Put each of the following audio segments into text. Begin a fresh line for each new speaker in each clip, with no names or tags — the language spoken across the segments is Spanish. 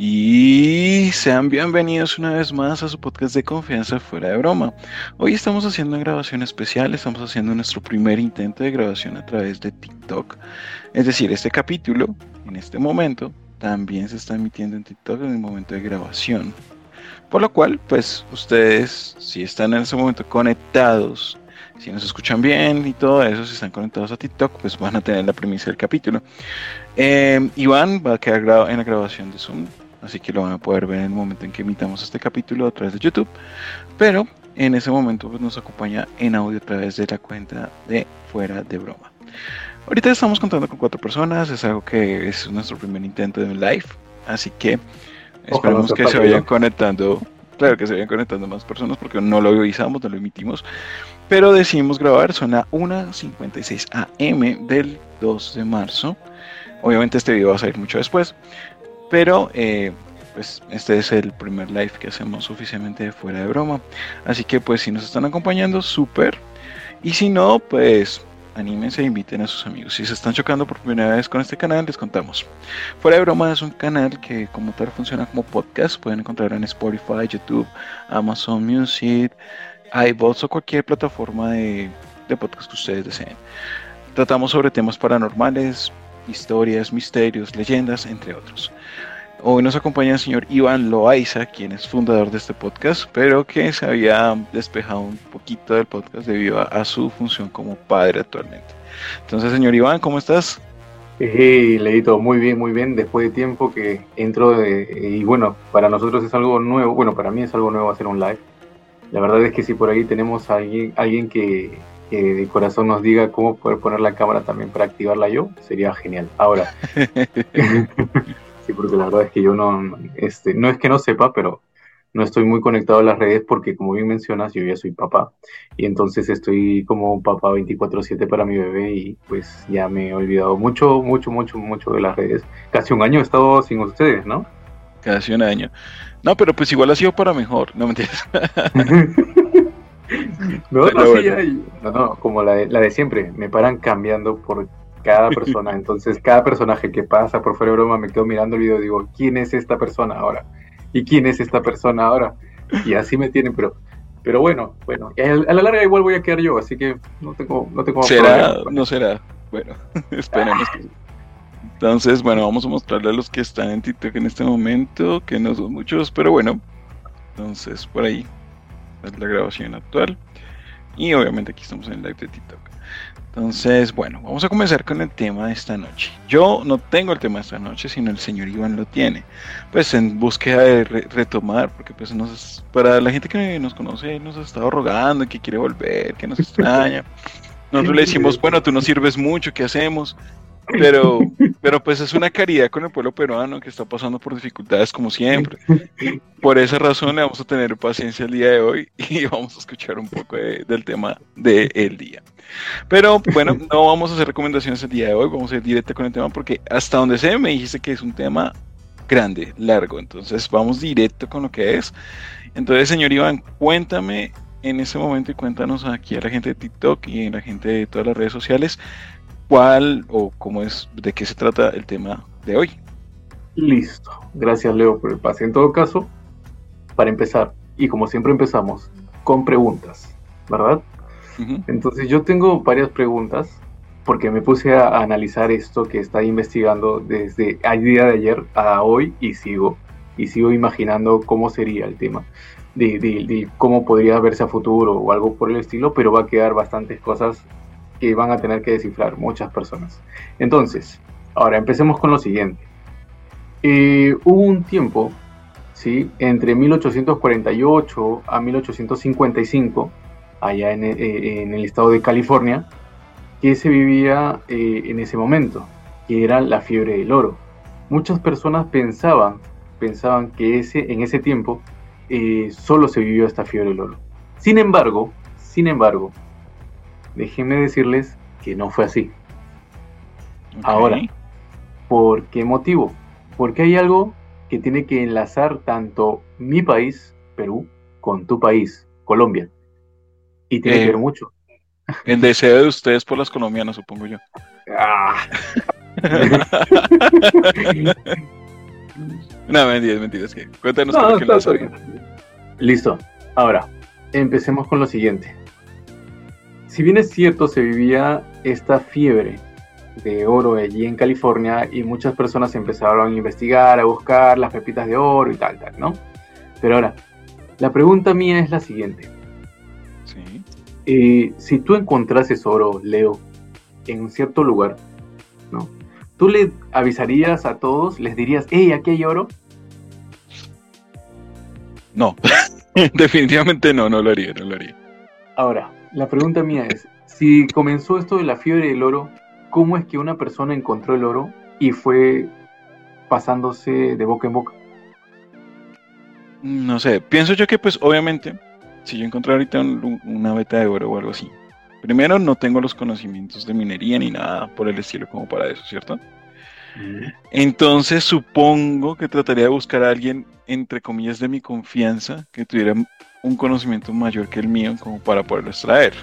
Y sean bienvenidos una vez más a su podcast de confianza fuera de broma. Hoy estamos haciendo una grabación especial, estamos haciendo nuestro primer intento de grabación a través de TikTok. Es decir, este capítulo, en este momento, también se está emitiendo en TikTok en el momento de grabación. Por lo cual, pues ustedes, si están en ese momento conectados, si nos escuchan bien y todo eso, si están conectados a TikTok, pues van a tener la premisa del capítulo. Eh, Iván va a quedar en la grabación de Zoom, así que lo van a poder ver en el momento en que emitamos este capítulo a través de YouTube. Pero en ese momento pues, nos acompaña en audio a través de la cuenta de Fuera de Broma. Ahorita estamos contando con cuatro personas, es algo que es nuestro primer intento de un live, así que Esperemos que se vayan conectando. Claro que se vayan conectando más personas porque no lo avisamos, no lo emitimos. Pero decidimos grabar, son las 1.56 am del 2 de marzo. Obviamente este video va a salir mucho después. Pero eh, pues este es el primer live que hacemos oficialmente fuera de broma. Así que pues si nos están acompañando, súper. Y si no, pues anímense e inviten a sus amigos. Si se están chocando por primera vez con este canal, les contamos. Fuera de broma es un canal que como tal funciona como podcast. Pueden encontrar en Spotify, YouTube, Amazon Music, iVoox o cualquier plataforma de, de podcast que ustedes deseen. Tratamos sobre temas paranormales, historias, misterios, leyendas, entre otros. Hoy nos acompaña el señor Iván Loaiza, quien es fundador de este podcast, pero que se había despejado un poquito del podcast debido a, su función como padre actualmente. Entonces, señor Iván, ¿cómo estás?
Hey, Leito, muy bien, muy bien. Después de tiempo que entro y bueno, para nosotros es algo nuevo, bueno, para mí es algo nuevo hacer un live. La verdad es que si por ahí tenemos a alguien, alguien que, que de corazón nos diga cómo poder poner la cámara también para activarla yo, sería genial. Ahora, porque la verdad es que yo no, este, no es que no sepa, pero no estoy muy conectado a las redes porque como bien mencionas, yo ya soy papá y entonces estoy como papá 24/7 para mi bebé y pues ya me he olvidado mucho, mucho, mucho, mucho de las redes. Casi un año he estado sin ustedes, ¿no?
Casi un año. No, pero pues igual ha sido para mejor, no me entiendes.
no, no, no, como la de, la de siempre, me paran cambiando por cada persona. Entonces, cada personaje que pasa por fuera de broma, me quedo mirando el video y digo, ¿quién es esta persona ahora? ¿Y quién es esta persona ahora? Y así me tienen, pero pero bueno, bueno, a la larga igual voy a quedar yo, así que no tengo, no tengo
¿Será? No será. Bueno, esperemos que Entonces, bueno, vamos a mostrarle a los que están en TikTok en este momento, que no son muchos, pero bueno. Entonces, por ahí es la grabación actual. Y obviamente aquí estamos en el live de TikTok. Entonces, bueno, vamos a comenzar con el tema de esta noche. Yo no tengo el tema de esta noche, sino el señor Iván lo tiene. Pues en búsqueda de retomar, porque pues nos, para la gente que nos conoce, nos ha estado rogando, que quiere volver, que nos extraña. Nosotros le decimos, bueno, tú nos sirves mucho, ¿qué hacemos? Pero, pero pues es una caridad con el pueblo peruano que está pasando por dificultades como siempre. Por esa razón le vamos a tener paciencia el día de hoy y vamos a escuchar un poco del tema del día. Pero bueno, no vamos a hacer recomendaciones el día de hoy, vamos a ir directo con el tema porque hasta donde sé me dijiste que es un tema grande, largo, entonces vamos directo con lo que es. Entonces, señor Iván, cuéntame en ese momento y cuéntanos aquí a la gente de TikTok y a la gente de todas las redes sociales cuál o cómo es, de qué se trata el tema de hoy.
Listo. Gracias, Leo, por el pase. En todo caso, para empezar, y como siempre empezamos, con preguntas, ¿verdad? Entonces yo tengo varias preguntas porque me puse a, analizar esto que está investigando desde el día de ayer a hoy y sigo y sigo imaginando cómo sería el tema de, de, cómo podría verse a futuro o algo por el estilo, pero va a quedar bastantes cosas que van a tener que descifrar muchas personas. Entonces, ahora empecemos con lo siguiente. Eh, hubo un tiempo, ¿sí? entre 1848 a 1855, allá eh, en, el estado de California, que se vivía eh, en ese momento, que era la fiebre del oro. Muchas personas pensaban, pensaban que ese, en ese tiempo solo se vivió esta fiebre del oro. Sin embargo, sin embargo, déjenme decirles que no fue así. Ahora, ¿por qué motivo? Porque hay algo que tiene que enlazar tanto mi país, Perú, con tu país, Colombia. Y tiene que eh, ver mucho.
El deseo de ustedes por las colombianas, supongo yo. Ah. No, mentiras, mentiras. Que cuéntanos
no, qué lo Listo. Ahora, empecemos con lo siguiente. Si bien es cierto, se vivía esta fiebre de oro allí en California y muchas personas empezaron a investigar, a buscar las pepitas de oro y tal, tal, ¿no? Pero ahora, la pregunta mía es la siguiente. Sí. Eh, si tú encontrases oro, Leo, en un cierto lugar, ¿no? ¿Tú le avisarías a todos, les dirías, hey, aquí hay oro?
No, definitivamente no, no lo haría, no lo haría.
Ahora, la pregunta mía es, si comenzó esto de la fiebre del oro, ¿cómo es que una persona encontró el oro y fue pasándose de boca en boca?
No sé, pienso yo que pues obviamente, si yo encontré ahorita una beta de oro o algo así, primero no tengo los conocimientos de minería ni nada por el estilo como para eso, ¿cierto? Entonces supongo que trataría de buscar a alguien, entre comillas, de mi confianza, que tuviera un conocimiento mayor que el mío como para poderlo extraer.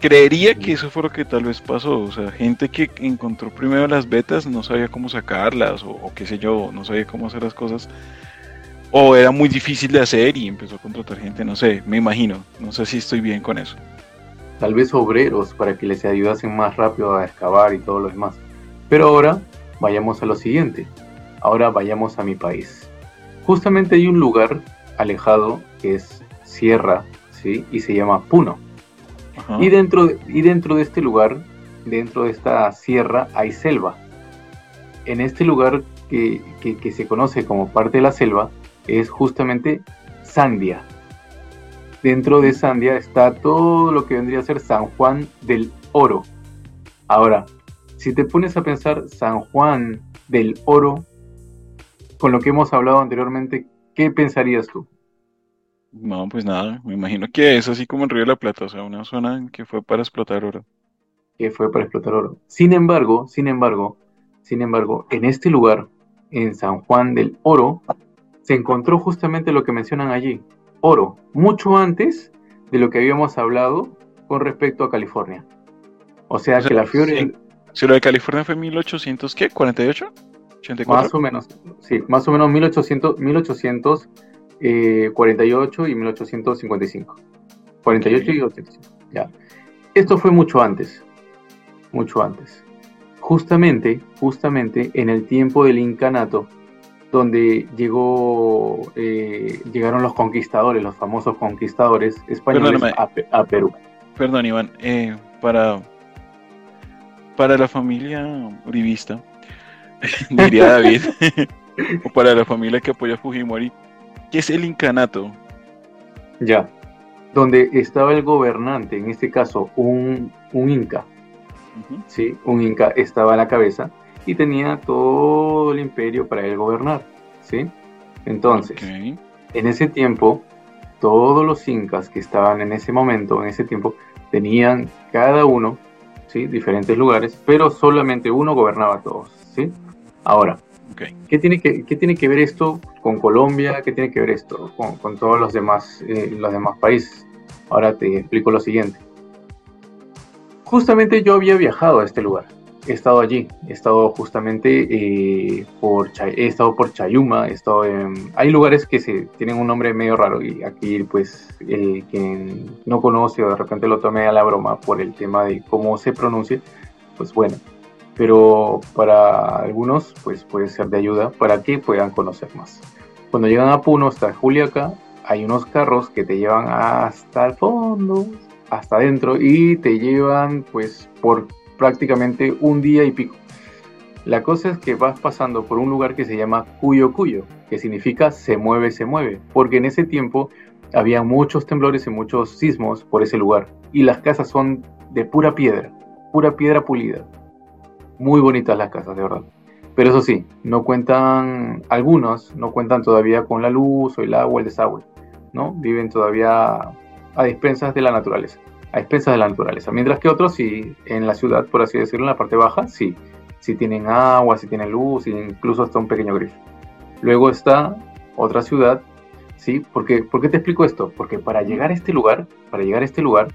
Creería que eso fue lo que tal vez pasó. O sea, gente que encontró primero las betas no sabía cómo sacarlas o, qué sé yo, no sabía cómo hacer las cosas. O era muy difícil de hacer y empezó a contratar gente, no sé, me imagino. No sé si estoy bien con eso.
Tal vez obreros para que les ayudasen más rápido a excavar y todo lo demás. Pero ahora vayamos a lo siguiente. Ahora vayamos a mi país. Justamente hay un lugar alejado que es Sierra, ¿sí? Y se llama Puno. Y dentro, de, y dentro de este lugar, dentro de esta sierra, hay selva. En este lugar que, se conoce como parte de la selva es justamente Sandia. Dentro de Sandia está todo lo que vendría a ser San Juan del Oro. Ahora, si te pones a pensar San Juan del Oro, con lo que hemos hablado anteriormente, ¿qué pensarías tú?
No, pues nada, me imagino que es así como el Río de la Plata, o sea, una zona que fue para explotar oro.
Que fue para explotar oro. Sin embargo, sin embargo, sin embargo, en este lugar, en San Juan del Oro, se encontró justamente lo que mencionan allí, oro, mucho antes de lo que habíamos hablado con respecto a California. O sea, que la fiebre...
Si lo de California fue 1800, ¿qué? ¿48?
¿84? Más o menos, sí, más o menos 1800, 1800 48 eh, y 1855. 48 y 85. Ya. Esto fue mucho antes. Mucho antes. Justamente, justamente en el tiempo del incanato, donde llegó, eh, llegaron los conquistadores, los famosos conquistadores españoles a, Perú.
Perdón, Iván, eh, para, para la familia uribista, diría David, o para la familia que apoya a Fujimori, ¿Qué es el incanato?
Ya, donde estaba el gobernante, en este caso un, inca, ¿sí? Un inca estaba a la cabeza y tenía todo el imperio para él gobernar, ¿sí? Entonces, en ese tiempo, todos los incas que estaban en ese momento, en ese tiempo, tenían cada uno, ¿sí? Diferentes lugares, pero solamente uno gobernaba todos, ¿sí? Ahora, ¿Qué, tiene que, tiene que ver esto con Colombia? ¿Qué tiene que ver esto con, todos los demás, eh, los demás países? Ahora te explico lo siguiente. Justamente yo había viajado a este lugar. He estado allí. He estado justamente eh, por, he estado por Chayuma. He estado hay lugares que se, tienen un nombre medio raro y aquí pues el quien no conoce o de repente lo tome a la broma por el tema de cómo se pronuncia, pues bueno, pero para algunos pues puede ser de ayuda para que puedan conocer más. Cuando llegan a Puno, hasta Juliaca, hay unos carros que te llevan hasta el fondo, hasta adentro y te llevan pues por prácticamente un día y pico. La cosa es que vas pasando por un lugar que se llama Cuyo Cuyo, que significa se mueve, se mueve, porque en ese tiempo había muchos temblores y muchos sismos por ese lugar y las casas son de pura piedra, pura piedra pulida muy bonitas las casas, de verdad. Pero eso sí, no cuentan, algunos no cuentan todavía con la luz o el agua, el desagüe, ¿no? Viven todavía a expensas de la naturaleza, a expensas de la naturaleza. Mientras que otros sí, en la ciudad, por así decirlo, en la parte baja, sí, sí tienen agua, sí tienen luz, incluso hasta un pequeño grifo. Luego está otra ciudad, ¿sí? Porque, ¿Por qué te explico esto? Porque para llegar a este lugar, para llegar a este lugar,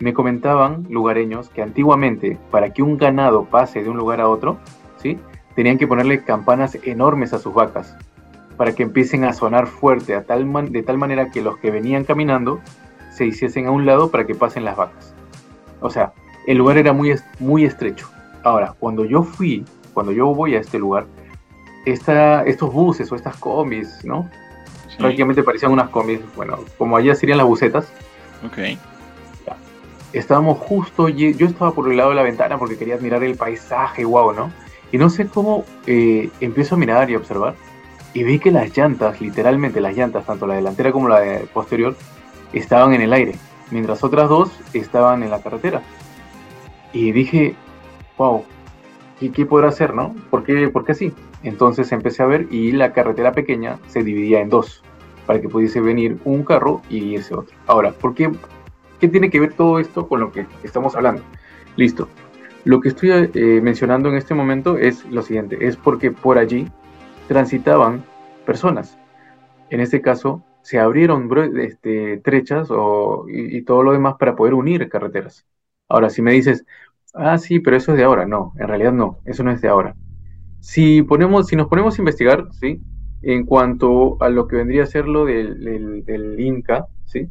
me comentaban lugareños que antiguamente, para que un ganado pase de un lugar a otro, ¿sí? tenían que ponerle campanas enormes a sus vacas, para que empiecen a sonar fuerte a tal de tal manera que los que venían caminando se hiciesen a un lado para que pasen las vacas. O sea, el lugar era muy, muy estrecho. Ahora, cuando yo fui, cuando yo voy a este lugar, esta, estos buses o estas combis, ¿no? Prácticamente parecían unas combis, bueno, como allá serían las busetas.
Ok.
Estábamos justo, yo estaba por el lado de la ventana porque quería admirar el paisaje, wow, ¿no? Y no sé cómo eh, empiezo a mirar y observar y vi que las llantas, literalmente las llantas, tanto la delantera como la posterior, estaban en el aire, mientras otras dos estaban en la carretera. Y dije, wow, ¿qué, qué podrá hacer, no? ¿Por qué, ¿Por qué así? Entonces empecé a ver y la carretera pequeña se dividía en dos, para que pudiese venir un carro y irse otro. Ahora, ¿por qué, qué tiene que ver todo esto con lo que estamos hablando? Listo. Lo que estoy eh, mencionando en este momento es lo siguiente, es porque por allí transitaban personas. En este caso, se abrieron este, trechas o, y, todo lo demás para poder unir carreteras. Ahora, si me dices, ah, sí, pero eso es de ahora, no, en realidad no, eso no es de ahora. Si, ponemos, si nos ponemos a investigar, ¿sí? En cuanto a lo que vendría a ser lo del, Inca, ¿sí?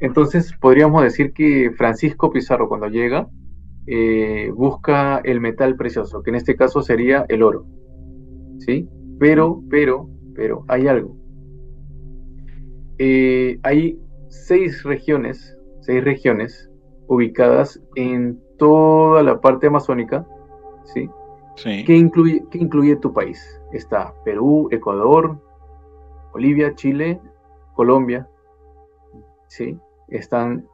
Entonces podríamos decir que Francisco Pizarro cuando llega eh, busca el metal precioso, que en este caso sería el oro, ¿sí? Pero, pero, pero hay algo. Eh, hay seis regiones, seis regiones ubicadas en toda la parte amazónica, ¿sí? ¿Qué, incluye, ¿Qué incluye tu país? Está Perú, Ecuador, Bolivia, Chile, Colombia. ¿Sí? Están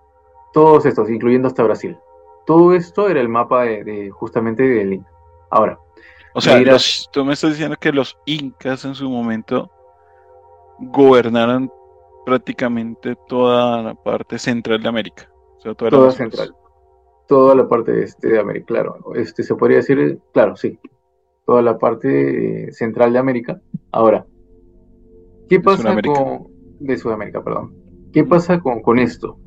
todos estos, incluyendo hasta Brasil. Todo esto era el mapa de, justamente del Inca. Ahora.
O sea, tú me estás diciendo que los incas en su momento gobernaron prácticamente toda la parte central de América.
toda central toda la parte este de América, claro. Este, se podría decir, claro, sí, toda la parte eh, central de América. Ahora, ¿qué pasa con... de Sudamérica, perdón. ¿Qué pasa con, esto?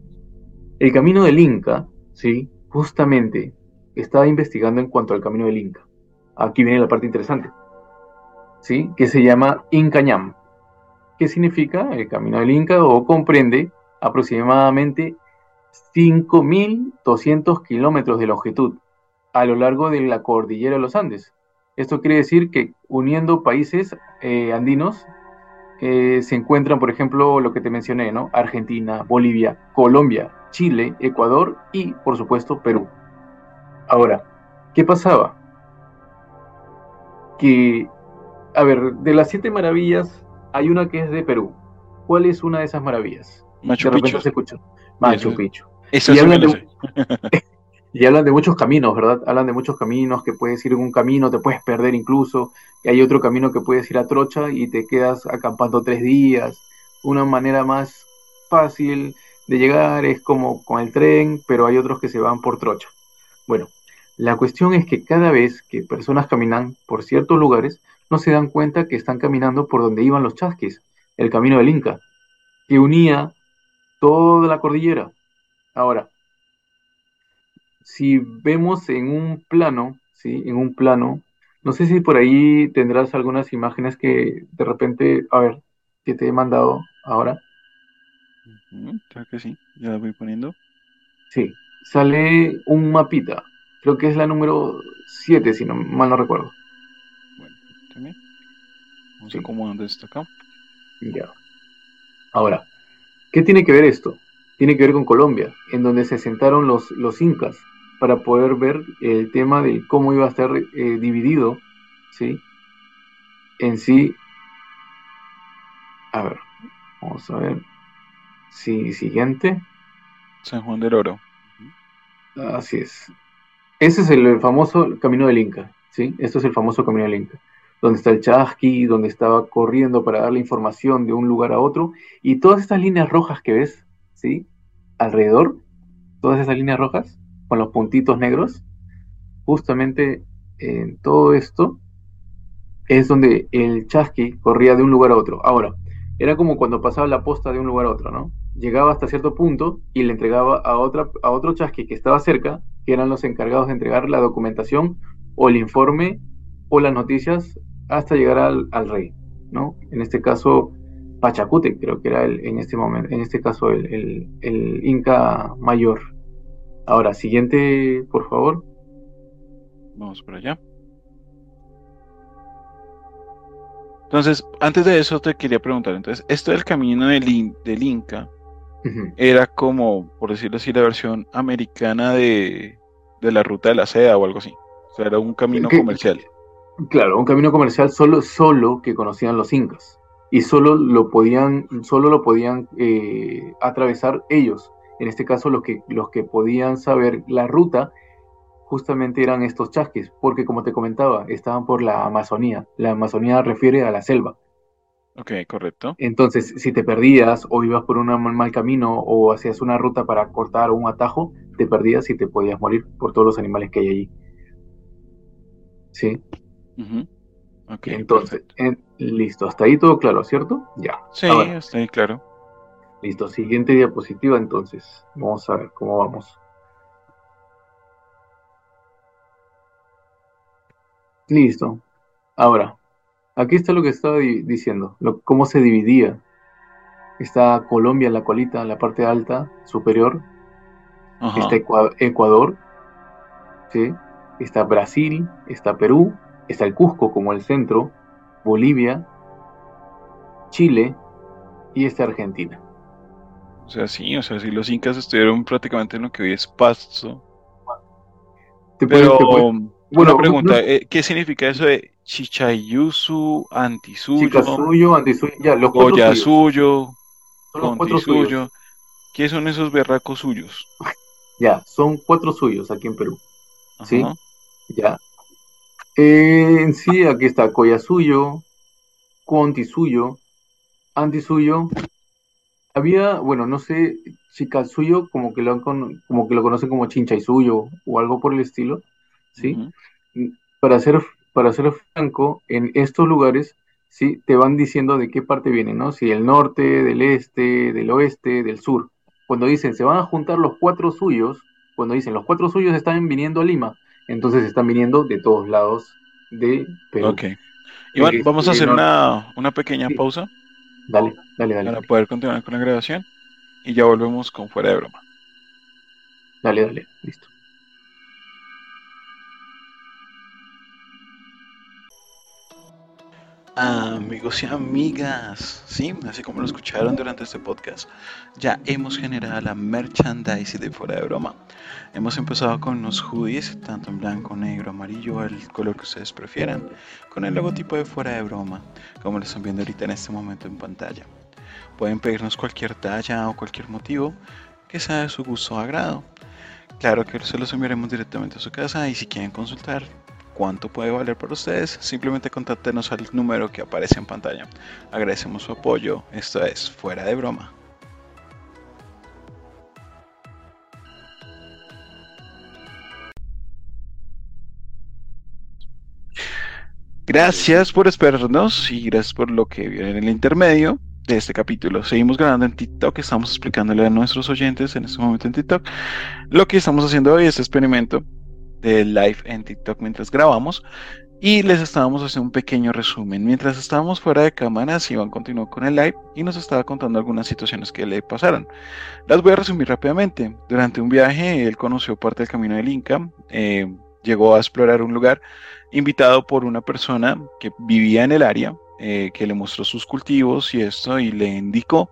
El camino del Inca, ¿sí? Justamente estaba investigando en cuanto al camino del Inca. Aquí viene la parte interesante, ¿sí? Que se llama Incañam. ¿Qué significa el camino del Inca? O comprende aproximadamente 5.200 kilómetros de longitud a lo largo de la cordillera de los Andes. Esto quiere decir que uniendo países eh, andinos eh, se encuentran, por ejemplo, lo que te mencioné, ¿no? Argentina, Bolivia, Colombia, Chile, Ecuador y, por supuesto, Perú. Ahora, ¿qué pasaba? Que, a ver, de las siete maravillas hay una que es de Perú. ¿Cuál es una de esas maravillas?
Machu Picchu.
Se escucha. Machu Picchu. y, hablan de, y hablan de muchos caminos, ¿verdad? Hablan de muchos caminos, que puedes ir en un camino, te puedes perder incluso, que hay otro camino que puedes ir a Trocha y te quedas acampando tres días. Una manera más fácil de llegar es como con el tren, pero hay otros que se van por Trocha. Bueno, la cuestión es que cada vez que personas caminan por ciertos lugares, no se dan cuenta que están caminando por donde iban los chasquis, el camino del Inca, que unía toda la cordillera. Ahora, si vemos en un plano, ¿sí? En un plano, no sé si por ahí tendrás algunas imágenes que de repente, a ver, que te he mandado ahora.
Creo que sí, ya la voy poniendo.
Sí, sale un mapita, creo que es la número 7, si no mal no recuerdo.
Bueno, también. Vamos a acomodar esto acá.
Ya. Ahora, ¿Qué tiene que ver esto? Tiene que ver con Colombia, en donde se sentaron los, los incas para poder ver el tema de cómo iba a estar eh, dividido, ¿sí? En sí, a ver, vamos a ver, sí, siguiente.
San Juan del Oro.
Así es. Ese es el famoso camino del Inca, ¿sí? Esto es el famoso camino del Inca donde está el chasqui, donde estaba corriendo para dar la información de un lugar a otro, y todas estas líneas rojas que ves, ¿sí? Alrededor, todas esas líneas rojas, con los puntitos negros, justamente en todo esto es donde el chasqui corría de un lugar a otro. Ahora, era como cuando pasaba la posta de un lugar a otro, ¿no? Llegaba hasta cierto punto y le entregaba a, otra, a otro chasqui que estaba cerca, que eran los encargados de entregar la documentación o el informe o las noticias hasta llegar al, rey. ¿no? En este caso, Pachacute, creo que era el, en este momento, en este caso el, el Inca mayor. Ahora, siguiente, por favor.
Vamos por allá. Entonces, antes de eso te quería preguntar, entonces, esto del camino del, del Inca era como, por decirlo así, la versión americana de, la ruta de la seda o algo así. O sea, era un camino comercial.
Claro, un camino comercial solo, solo que conocían los incas. Y solo lo podían, solo lo podían eh, atravesar ellos. En este caso, los que, los que podían saber la ruta justamente eran estos chasquis, porque como te comentaba, estaban por la Amazonía. La Amazonía refiere a la selva.
Ok, correcto.
Entonces, si te perdías o ibas por un mal camino o hacías una ruta para cortar un atajo, te perdías y te podías morir por todos los animales que hay allí. ¿Sí? okay, Entonces, listo, hasta ahí todo claro, ¿cierto? Ya.
Sí, está ahí claro.
Listo, siguiente diapositiva entonces. Vamos a ver cómo vamos. Listo. Ahora, aquí está lo que estaba diciendo, cómo se dividía. Está Colombia en la colita, en la parte alta, superior. Está Ecuador. ¿sí? Está Brasil, está Perú, está el Cusco como el centro, Bolivia, Chile y está Argentina.
O sea, sí, o sea, si los incas estuvieron prácticamente en lo que hoy es Pasto. Pero, bueno, pregunta, eh, ¿qué significa eso de Chichayusu, Antisuyo?
Chicasuyo, Antisuyo, ya, los
cuatro suyo, Contisuyo. ¿Qué son esos berracos suyos?
Ya, son cuatro suyos aquí en Perú. ¿Sí? Ya. Eh, sí, aquí está Coyasuyo, Contisuyo, Antisuyo. Había, bueno, no sé, Chicasuyo, como que lo como que lo conocen como Chinchaysuyo o algo por el estilo. ¿sí? Para ser, para ser franco, en estos lugares, ¿sí? Te van diciendo de qué parte vienen, ¿no? Si del norte, del este, del oeste, del sur. Cuando dicen, se van a juntar los cuatro suyos, cuando dicen, los cuatro suyos están viniendo a Lima, entonces están viniendo de todos lados de Perú.
Ok. Iván, vamos a hacer una, pequeña pausa.
Dale, dale, dale.
Para poder continuar con la grabación y ya volvemos con fuera de broma.
Dale, dale, listo.
Amigos y amigas, sí, así como lo escucharon durante este podcast, ya hemos generado la merchandise de fuera de broma. Hemos empezado con unos hoodies, tanto en blanco, negro, amarillo, el color que ustedes prefieran, con el logotipo de fuera de broma, como lo están viendo ahorita en este momento en pantalla. Pueden pedirnos cualquier talla o cualquier motivo que sea de su gusto o agrado. Claro que se los enviaremos directamente a su casa y si quieren consultar cuánto puede valer para ustedes, simplemente contáctenos al número que aparece en pantalla. Agradecemos su apoyo, esto es Fuera de Broma. Gracias por esperarnos y gracias por lo que viene en el intermedio de este capítulo. Seguimos grabando en TikTok, estamos explicándole a nuestros oyentes en este momento en TikTok lo que estamos haciendo hoy, este experimento de live en TikTok mientras grabamos y les estábamos haciendo un pequeño resumen. Mientras estábamos fuera de cámaras, Iván continuó con el live y nos estaba contando algunas situaciones que le pasaron. Las voy a resumir rápidamente. Durante un viaje, él conoció parte del camino del Inca, eh, llegó a explorar un lugar invitado por una persona que vivía en el área, eh, que le mostró sus cultivos y esto, y le indicó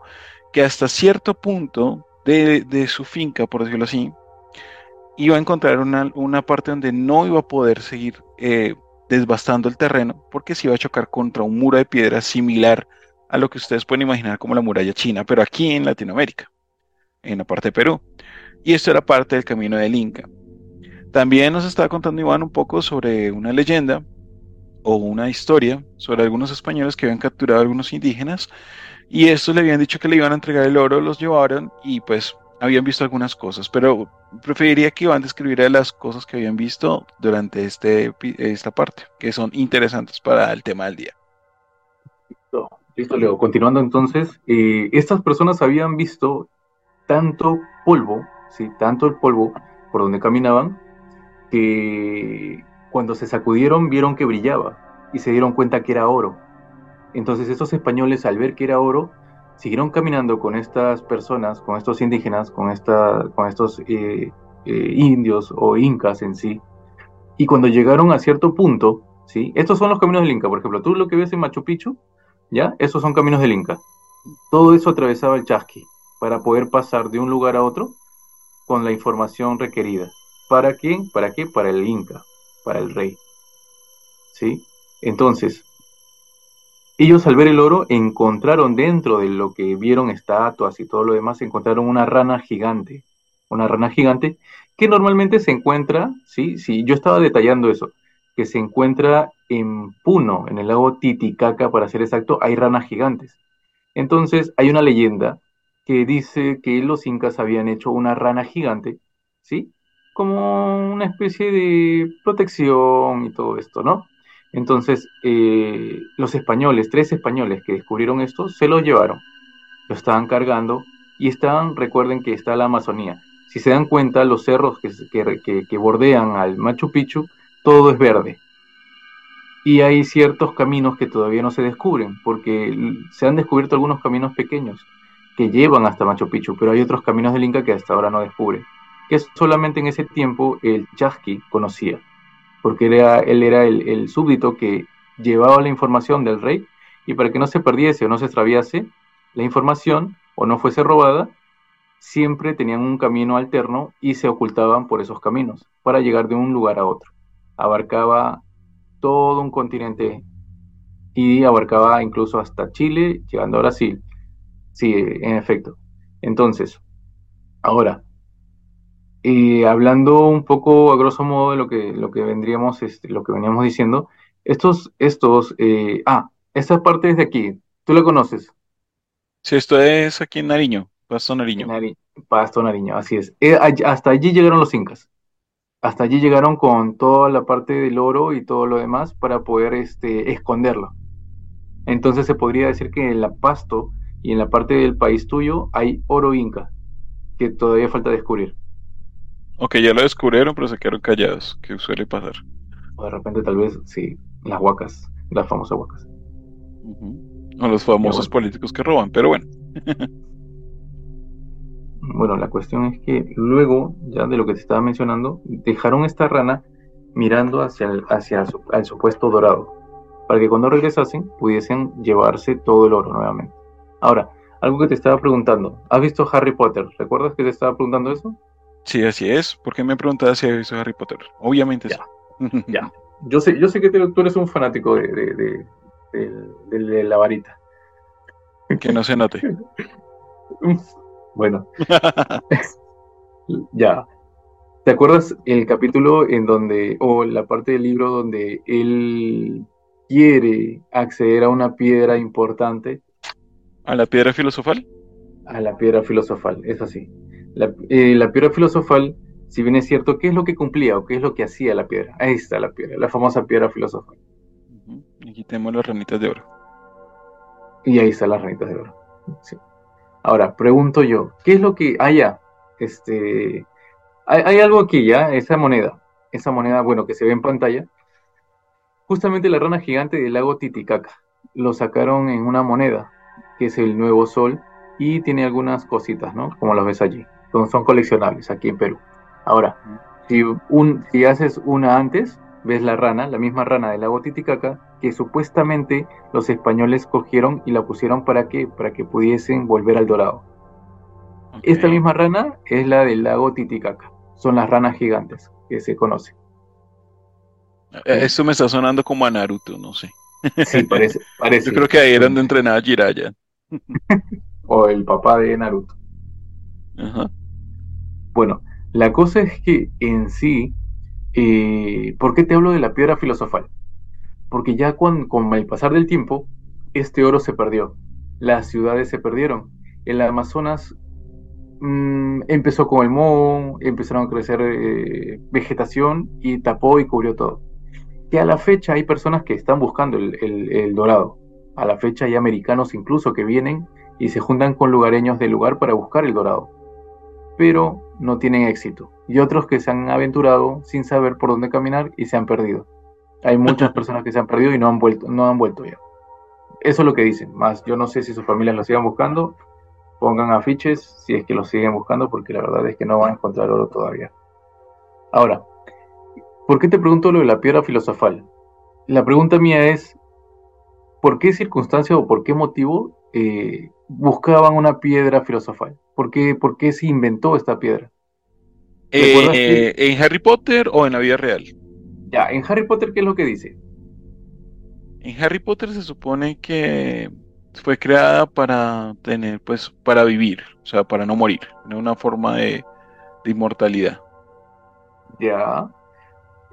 que hasta cierto punto de, de su finca, por decirlo así, iba a encontrar una, parte donde no iba a poder seguir eh, desbastando el terreno porque se iba a chocar contra un muro de piedra similar a lo que ustedes pueden imaginar como la muralla china, pero aquí en Latinoamérica, en la parte de Perú. Y esto era parte del camino del Inca. También nos estaba contando Iván un poco sobre una leyenda o una historia sobre algunos españoles que habían capturado a algunos indígenas y estos le habían dicho que le iban a entregar el oro, los llevaron y pues habían visto algunas cosas, pero preferiría que Iván describiera las cosas que habían visto durante este, esta parte, que son interesantes para el tema del día.
Listo, listo Leo. Continuando entonces, eh, estas personas habían visto tanto polvo, sí, tanto el polvo por donde caminaban, que cuando se sacudieron vieron que brillaba y se dieron cuenta que era oro. Entonces estos españoles al ver que era oro, siguieron caminando con estas personas, con estos indígenas, con, esta, con estos eh, eh, indios o incas en sí. Y cuando llegaron a cierto punto, ¿sí? estos son los caminos del Inca, por ejemplo, tú lo que ves en Machu Picchu, ¿ya? Esos son caminos del Inca. Todo eso atravesaba el chasqui para poder pasar de un lugar a otro con la información requerida. ¿Para quién? ¿Para qué? Para el Inca, para el rey. ¿Sí? Entonces, ellos al ver el oro encontraron dentro de lo que vieron estatuas y todo lo demás, encontraron una rana gigante, una rana gigante que normalmente se encuentra, sí, sí, yo estaba detallando eso, que se encuentra en Puno, en el lago Titicaca, para ser exacto, hay ranas gigantes. Entonces hay una leyenda que dice que los incas habían hecho una rana gigante, ¿sí? Como una especie de protección y todo esto, ¿no? Entonces, eh, los españoles, tres españoles que descubrieron esto, se lo llevaron, lo estaban cargando y estaban, recuerden que está la Amazonía. Si se dan cuenta, los cerros que, bordean al Machu Picchu, todo es verde. Y hay ciertos caminos que todavía no se descubren, porque se han descubierto algunos caminos pequeños que llevan hasta Machu Picchu, pero hay otros caminos del Inca que hasta ahora no descubren, que solamente en ese tiempo el Chasqui conocía porque él era el, súbdito que llevaba la información del rey y para que no se perdiese o no se extraviase la información o no fuese robada, siempre tenían un camino alterno y se ocultaban por esos caminos para llegar de un lugar a otro. Abarcaba todo un continente y abarcaba incluso hasta Chile, llegando a Brasil. Sí, en efecto. Entonces, ahora, y hablando un poco a grosso modo de lo que, lo que vendríamos, este, lo que veníamos diciendo, estos, estos, eh, ah, esta parte es de aquí, ¿tú la conoces?
Sí, esto es aquí en Nariño, Pasto Nariño.
Pasto Nariño, así es. Eh, hasta allí llegaron los incas. Hasta allí llegaron con toda la parte del oro y todo lo demás para poder este, esconderlo. Entonces se podría decir que en la Pasto y en la parte del país tuyo hay oro inca, que todavía falta descubrir.
Ok, ya lo descubrieron, pero se quedaron callados, que suele pasar.
O de repente tal vez, sí, las huacas, las famosas huacas.
O los famosos políticos que roban, pero bueno.
bueno, la cuestión es que luego, ya de lo que te estaba mencionando, dejaron esta rana mirando hacia el, hacia al supuesto dorado, para que cuando regresasen pudiesen llevarse todo el oro nuevamente. Ahora, algo que te estaba preguntando, ¿has visto Harry Potter? ¿Recuerdas que te estaba preguntando eso?
Sí, así es. ¿Por qué me preguntas si he visto Harry Potter? Obviamente
ya, sí. ya. Yo sé, yo sé que tú eres un fanático de, la varita.
Que no se note.
bueno. ya. ¿Te acuerdas el capítulo en donde, o la parte del libro donde él quiere acceder a una piedra importante?
¿A la piedra filosofal?
A la piedra filosofal, es así. Eh, la, piedra filosofal, si bien es cierto, ¿qué es lo que cumplía o qué es lo que hacía la piedra? Ahí está la piedra, la famosa piedra filosofal.
Aquí tenemos las ranitas de oro.
Y ahí están las ranitas de oro. Ahora, pregunto yo, ¿qué es lo que haya? este, hay, hay, algo aquí ya, esa moneda, esa moneda, bueno, que se ve en pantalla. Justamente la rana gigante del lago Titicaca. Lo sacaron en una moneda, que es el nuevo sol, y tiene algunas cositas, ¿no? Como las ves allí son, coleccionables aquí en Perú. Ahora, si, un, si haces una antes, ves la rana, la misma rana del lago Titicaca, que supuestamente los españoles cogieron y la pusieron para que, para que pudiesen volver al dorado. Esta misma rana es la del lago Titicaca. Son las ranas gigantes que se conocen.
Eh, esto me está sonando como a Naruto, no sé.
Sí, parece. parece.
Yo creo que ahí eran de entrenar a Jiraya.
o el papá de Naruto. Ajá. Bueno, la cosa es que en sí, eh, ¿por qué te hablo de la piedra filosofal? Porque ya con, el pasar del tiempo, este oro se perdió, las ciudades se perdieron. El Amazonas mm, empezó con el moho, empezaron a crecer eh, vegetación y tapó y cubrió todo. Que a la fecha hay personas que están buscando el dorado. A la fecha hay americanos incluso que vienen y se juntan con lugareños del lugar para buscar el dorado pero no tienen éxito. Y otros que se han aventurado sin saber por dónde caminar y se han perdido. Hay muchas personas que se han perdido y no han vuelto, no han vuelto ya. Eso es lo que dicen. Más yo no sé si sus familias lo sigan buscando. Pongan afiches si es que lo siguen buscando, porque la verdad es que no van a encontrar oro todavía. Ahora, ¿por qué te pregunto lo de la piedra filosofal? La pregunta mía es, ¿por qué circunstancia o por qué motivo eh, buscaban una piedra filosofal? ¿Por qué, ¿Por qué se inventó esta piedra?
Eh, ¿En Harry Potter o en la vida real?
Ya, en Harry Potter, ¿qué es lo que dice?
En Harry Potter se supone que fue creada para tener, pues, para vivir, o sea, para no morir, tener una forma de, inmortalidad.
Ya.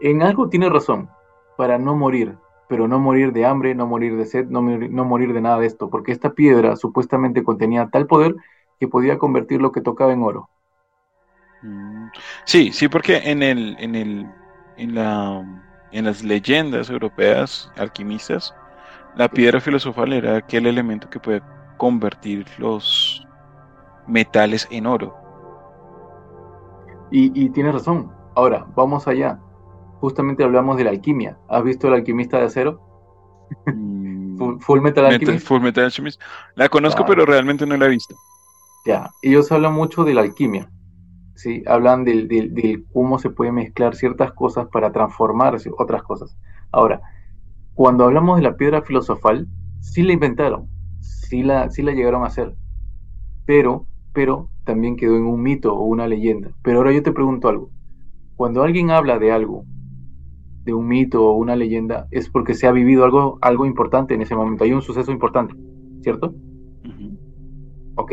En algo tiene razón, para no morir, pero no morir de hambre, no morir de sed, no, no morir de nada de esto, porque esta piedra supuestamente contenía tal poder que podía convertir lo que tocaba en oro.
Mm. Sí, sí, porque en el, en el, en la, en las leyendas europeas alquimistas, la piedra filosofal era aquel elemento que puede convertir los metales en oro.
Y, y tienes razón. Ahora, vamos allá. Justamente hablamos de la alquimia. ¿Has visto el alquimista de acero?
Mm. Full, Metal Alchemist. Full Metal Alchemist. La conozco, pero realmente no la he visto.
Ya, ellos hablan mucho de la alquimia. ¿sí? Hablan de, cómo se puede mezclar ciertas cosas para transformar otras cosas. Ahora, cuando hablamos de la piedra filosofal, sí la inventaron, sí la, sí la llegaron a hacer, pero, pero también quedó en un mito o una leyenda. Pero ahora yo te pregunto algo. Cuando alguien habla de algo, de un mito o una leyenda, es porque se ha vivido algo, algo importante en ese momento, hay un suceso importante, ¿cierto? Ok,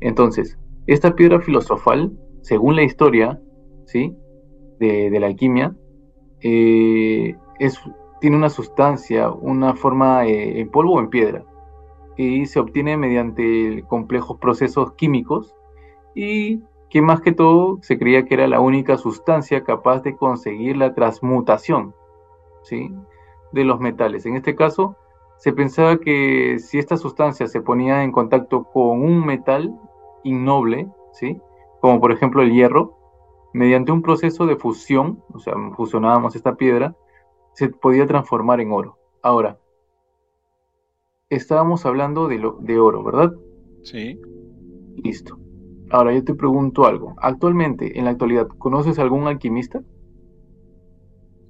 entonces, esta piedra filosofal según la historia, ¿sí? De, la alquimia, eh, es, tiene una sustancia, una forma eh, en polvo o en piedra, y se obtiene mediante complejos procesos químicos y que más que todo se creía que era la única sustancia capaz de conseguir la transmutación ¿sí? de los metales. En este caso, se pensaba que si esta sustancia se ponía en contacto con un metal innoble, ¿sí? como por ejemplo el hierro, mediante un proceso de fusión, o sea, fusionábamos esta piedra, se podía transformar en oro. Ahora, estábamos hablando de, lo, de oro, ¿verdad?
Sí.
Listo. Ahora yo te pregunto algo. Actualmente, en la actualidad, ¿conoces algún alquimista?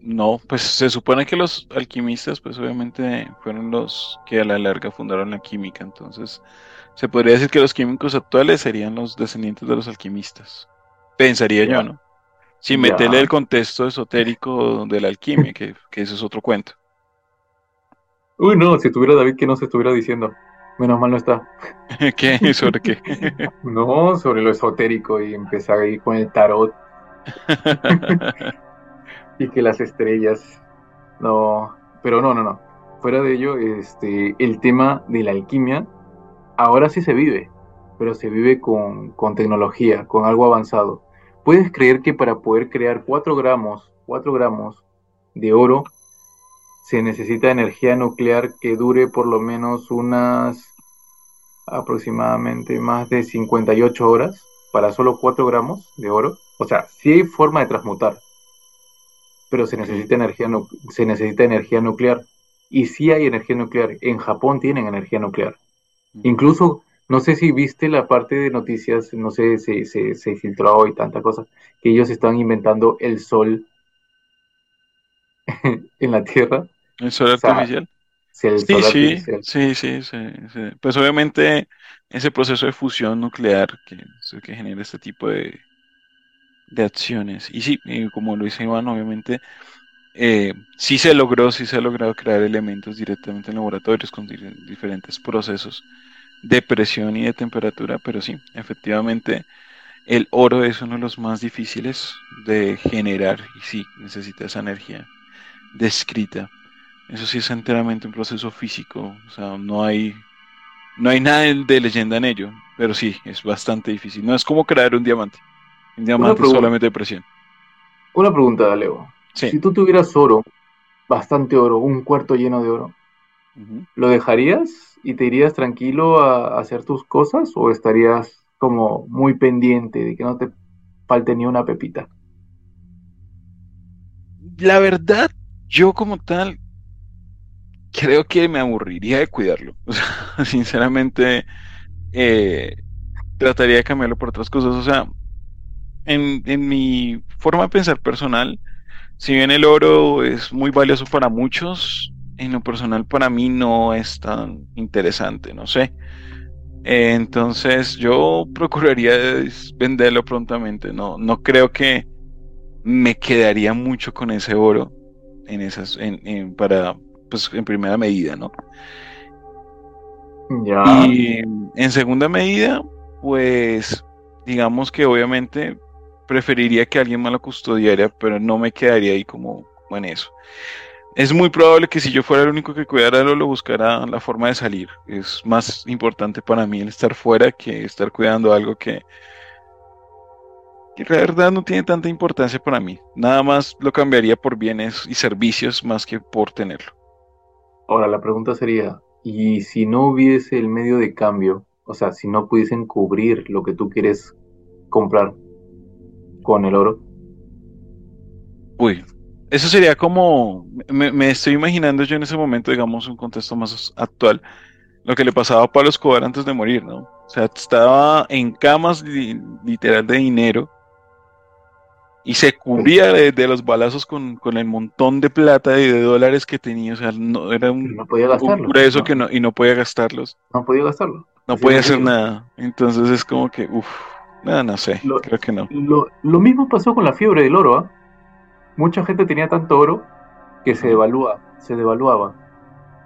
No, pues se supone que los alquimistas, pues obviamente fueron los que a la larga fundaron la química, entonces se podría decir que los químicos actuales serían los descendientes de los alquimistas. Pensaría yo, ¿no? Sin meterle el contexto esotérico de la alquimia, que, que eso es otro cuento.
Uy, no, si tuviera David que no se estuviera diciendo. Menos mal no está.
¿Qué? ¿Sobre qué?
no, sobre lo esotérico y empezar ahí con el tarot. y que las estrellas. No, pero no, no, no. Fuera de ello, este, el tema de la alquimia ahora sí se vive, pero se vive con, tecnología, con algo avanzado. ¿Puedes creer que para poder crear 4 gramos, 4 gramos de oro se necesita energía nuclear que dure por lo menos unas aproximadamente más de 58 horas para solo 4 gramos de oro? O sea, sí hay forma de transmutar, pero se necesita energía, se necesita energía nuclear. Y sí hay energía nuclear. En Japón tienen energía nuclear. Incluso, no sé si viste la parte de noticias, no sé, si se, filtró hoy tanta cosa, que ellos están inventando el sol en la Tierra.
¿El sol artificial? Sí, sí, sí, sí, sí, Pues obviamente ese proceso de fusión nuclear que, que genera este tipo de, de acciones. Y sí, como lo dice Iván, obviamente eh, sí se logró, sí se ha logrado crear elementos directamente en laboratorios con diferentes procesos de presión y de temperatura, pero sí, efectivamente el oro es uno de los más difíciles de generar y sí, necesita esa energía descrita. Eso sí es enteramente un proceso físico, o sea, no hay, no hay nada de leyenda en ello, pero sí, es bastante difícil. No es como crear un diamante. Un diamante es solamente de presión.
Una pregunta, Leo. Si tú tuvieras oro, bastante oro, un cuarto lleno de oro, ¿lo dejarías y te irías tranquilo a, hacer tus cosas o estarías como muy pendiente de que no te falte ni una pepita?
La verdad, yo como tal, creo que me aburriría de cuidarlo. O sea, sinceramente, eh, trataría de cambiarlo por otras cosas. O sea, en, en mi forma de pensar personal, si bien el oro es muy valioso para muchos, en lo personal para mí no es tan interesante, no sé. entonces yo procuraría venderlo prontamente, no, no creo que me quedaría mucho con ese oro en esas, en, para, pues en primera medida, ¿no?
Ya.
Y en segunda medida, pues digamos que obviamente preferiría que alguien me lo custodiara, pero no me quedaría ahí como en eso. Es muy probable que si yo fuera el único que cuidara lo buscara la forma de salir. Es más importante para mí el estar fuera que estar cuidando algo que, que la verdad no tiene tanta importancia para mí. Nada más lo cambiaría por bienes y servicios más que por tenerlo.
Ahora la pregunta sería, ¿y si no hubiese el medio de cambio? O sea, si no pudiesen cubrir lo que tú quieres comprar con el oro.
Uy, eso sería como, me, estoy imaginando yo en ese momento, digamos, un contexto más actual, lo que le pasaba a Pablo Escobar antes de morir, ¿no? O sea, estaba en camas literal de dinero y se cubría de, los balazos con, el montón de plata y de dólares que tenía, o sea, no, era un,
no podía gastarlo,
eso que no, y no podía gastarlos.
No podía gastarlo.
No podía hacer nada. Entonces es como que, uff, nada, no sé, creo que no.
Lo, lo mismo pasó con la fiebre del oro, ¿ah? Mucha gente tenía tanto oro que se devalúa, se devaluaba.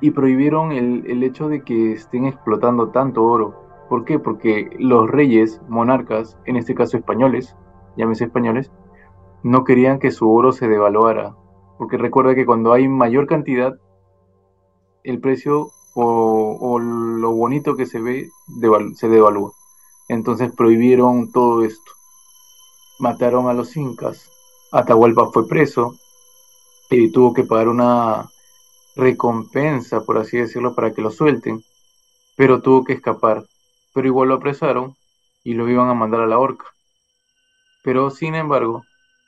Y prohibieron el, el hecho de que estén explotando tanto oro. ¿Por qué? Porque los reyes, monarcas, en este caso españoles, llámese españoles, no querían que su oro se devaluara. Porque recuerda que cuando hay mayor cantidad, el precio o, lo bonito que se ve se devalúa. Entonces prohibieron todo esto. Mataron a los incas, Atahualpa fue preso y tuvo que pagar una recompensa, por así decirlo, para que lo suelten, pero tuvo que escapar. Pero igual lo apresaron y lo iban a mandar a la horca. Pero sin embargo,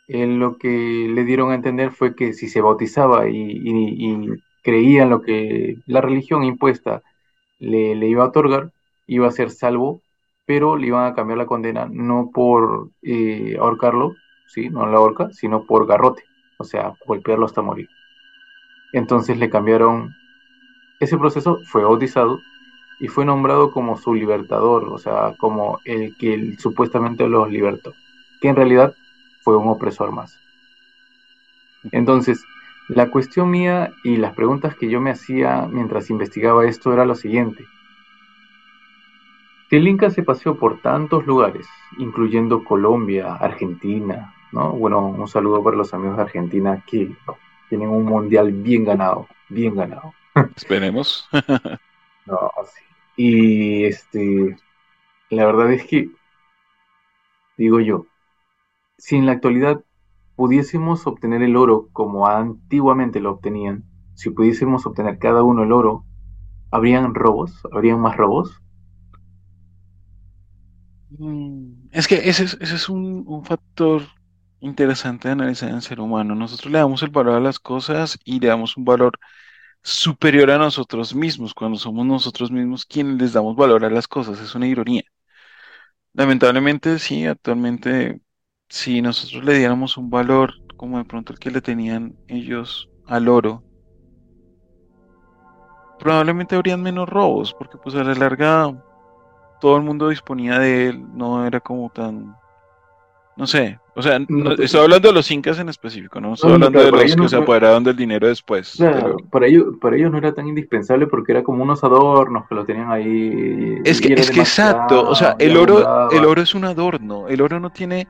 él lo que le dieron a entender fue que si se bautizaba y, creía en lo que la religión impuesta le, iba a otorgar, iba a ser salvo, pero le iban a cambiar la condena, no por eh, ahorcarlo, ¿sí? No la horca, sino por garrote, o sea, golpearlo hasta morir. Entonces le cambiaron, ese proceso fue bautizado y fue nombrado como su libertador, o sea, como el que supuestamente los libertó, que en realidad fue un opresor más. Entonces, la cuestión mía y las preguntas que yo me hacía mientras investigaba esto era lo siguiente. El Inca se paseó por tantos lugares, incluyendo Colombia, Argentina, bueno, un saludo para los amigos de Argentina que tienen un mundial bien ganado, bien ganado.
Esperemos.
no, sí. Y este, la verdad es que, digo yo, si en la actualidad pudiésemos obtener el oro como antiguamente lo obtenían, si pudiésemos obtener cada uno el oro, ¿habrían robos? ¿Habrían más robos?
Mm, es que ese es, un factor interesante de analizar en el ser humano. Nosotros le damos el valor a las cosas y le damos un valor superior a nosotros mismos, cuando somos nosotros mismos quienes les damos valor a las cosas. Es una ironía. Lamentablemente, sí, actualmente, si nosotros le diéramos un valor como de pronto el que le tenían ellos al oro, probablemente habrían menos robos, porque pues a la larga todo el mundo disponía de él, no era como tan no sé, o sea, estoy hablando de los incas en específico, no estoy hablando de los que se apoderaron del dinero después.
para, ellos, para ellos no era tan indispensable porque era como unos adornos que lo tenían ahí.
Es que, es que exacto, o sea, el oro, el oro es un adorno, el oro no tiene